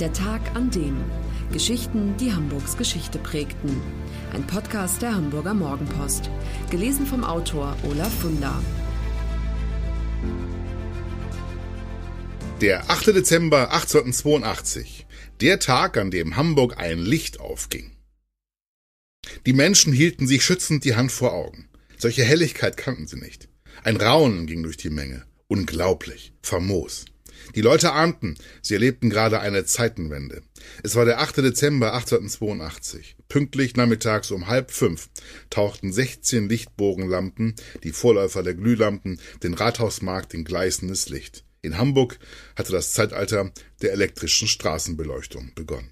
Der Tag an dem. Geschichten, die Hamburgs Geschichte prägten. Ein Podcast der Hamburger Morgenpost. Gelesen vom Autor Olaf Funder. Der 8. Dezember 1882. Der Tag, an dem Hamburg ein Licht aufging. Die Menschen hielten sich schützend die Hand vor Augen. Solche Helligkeit kannten sie nicht. Ein Raunen ging durch die Menge. Unglaublich, famos. Die Leute ahnten, sie erlebten gerade eine Zeitenwende. Es war der 8. Dezember 1882. Pünktlich nachmittags um halb fünf tauchten 16 Lichtbogenlampen, die Vorläufer der Glühlampen, den Rathausmarkt in gleißendes Licht. In Hamburg hatte das Zeitalter der elektrischen Straßenbeleuchtung begonnen.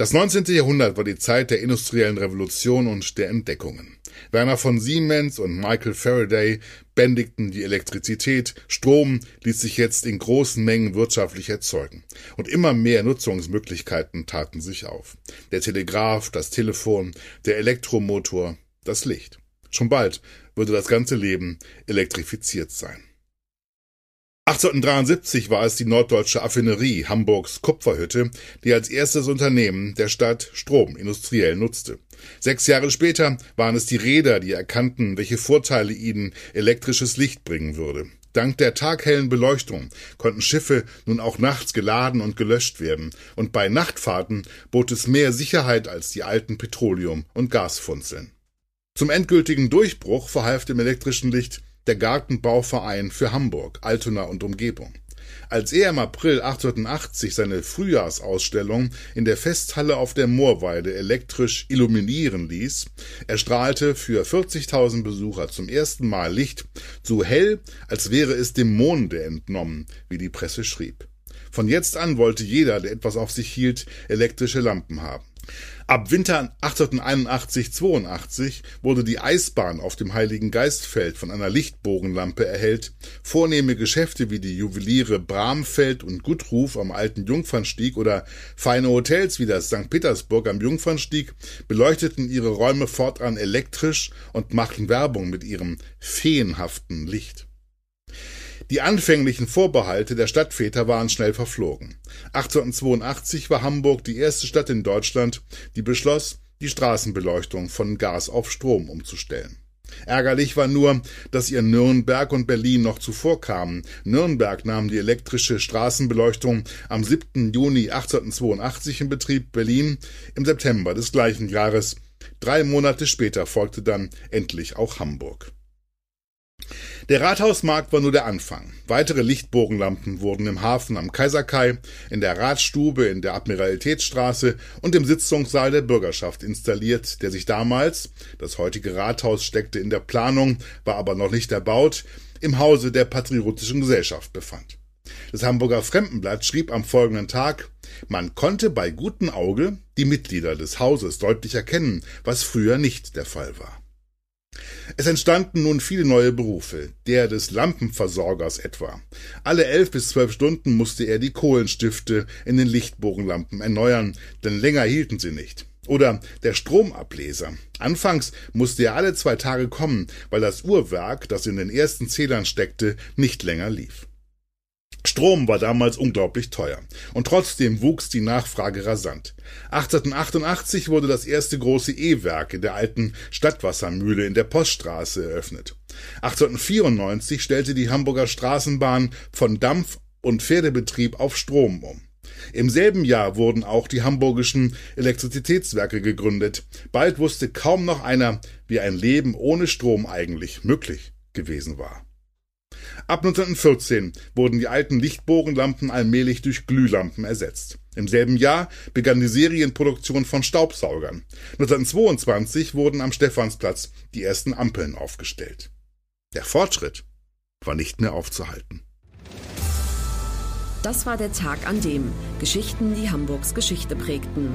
Das 19. Jahrhundert war die Zeit der industriellen Revolution und der Entdeckungen. Werner von Siemens und Michael Faraday bändigten die Elektrizität, Strom ließ sich jetzt in großen Mengen wirtschaftlich erzeugen, und immer mehr Nutzungsmöglichkeiten taten sich auf. Der Telegraph, das Telefon, der Elektromotor, das Licht. Schon bald würde das ganze Leben elektrifiziert sein. 1873 war es die Norddeutsche Affinerie Hamburgs Kupferhütte, die als erstes Unternehmen der Stadt Strom industriell nutzte. Sechs Jahre später waren es die Räder, die erkannten, welche Vorteile ihnen elektrisches Licht bringen würde. Dank der taghellen Beleuchtung konnten Schiffe nun auch nachts geladen und gelöscht werden, und bei Nachtfahrten bot es mehr Sicherheit als die alten Petroleum- und Gasfunzeln. Zum endgültigen Durchbruch verhalf dem elektrischen Licht der Gartenbauverein für Hamburg, Altona und Umgebung. Als er im April 1880 seine Frühjahrsausstellung in der Festhalle auf der Moorweide elektrisch illuminieren ließ, erstrahlte für 40.000 Besucher zum ersten Mal Licht, so hell, als wäre es dem Monde entnommen, wie die Presse schrieb. Von jetzt an wollte jeder, der etwas auf sich hielt, elektrische Lampen haben. Ab Winter 1881-82 wurde die Eisbahn auf dem Heiligen Geistfeld von einer Lichtbogenlampe erhellt. Vornehme Geschäfte wie die Juweliere Bramfeld und Guttruf am alten Jungfernstieg oder feine Hotels wie das St. Petersburg am Jungfernstieg beleuchteten ihre Räume fortan elektrisch und machten Werbung mit ihrem feenhaften Licht. Die anfänglichen Vorbehalte der Stadtväter waren schnell verflogen. 1882 war Hamburg die erste Stadt in Deutschland, die beschloss, die Straßenbeleuchtung von Gas auf Strom umzustellen. Ärgerlich war nur, dass ihr Nürnberg und Berlin noch zuvor kamen. Nürnberg nahm die elektrische Straßenbeleuchtung am 7. Juni 1882 in Betrieb, Berlin im September des gleichen Jahres. Drei Monate später folgte dann endlich auch Hamburg. Der Rathausmarkt war nur der Anfang. Weitere Lichtbogenlampen wurden im Hafen am Kaiserkai, in der Ratsstube in der Admiralitätsstraße und im Sitzungssaal der Bürgerschaft installiert, der sich damals, das heutige Rathaus steckte in der Planung, war aber noch nicht erbaut, im Hause der Patriotischen Gesellschaft befand. Das Hamburger Fremdenblatt schrieb am folgenden Tag, man konnte bei gutem Auge die Mitglieder des Hauses deutlich erkennen, was früher nicht der Fall war. Es entstanden nun viele neue Berufe, der des Lampenversorgers etwa. Alle elf bis zwölf Stunden musste er die Kohlenstifte in den Lichtbogenlampen erneuern, denn länger hielten sie nicht. Oder der Stromableser. Anfangs musste er alle zwei Tage kommen, weil das Uhrwerk, das in den ersten Zählern steckte, nicht länger lief. Strom war damals unglaublich teuer. Und trotzdem wuchs die Nachfrage rasant. 1888 wurde das erste große E-Werk in der alten Stadtwassermühle in der Poststraße eröffnet. 1894 stellte die Hamburger Straßenbahn von Dampf- und Pferdebetrieb auf Strom um. Im selben Jahr wurden auch die hamburgischen Elektrizitätswerke gegründet. Bald wusste kaum noch einer, wie ein Leben ohne Strom eigentlich möglich gewesen war. Ab 1914 wurden die alten Lichtbogenlampen allmählich durch Glühlampen ersetzt. Im selben Jahr begann die Serienproduktion von Staubsaugern. 1922 wurden am Stephansplatz die ersten Ampeln aufgestellt. Der Fortschritt war nicht mehr aufzuhalten. Das war der Tag an dem Geschichten, die Hamburgs Geschichte prägten.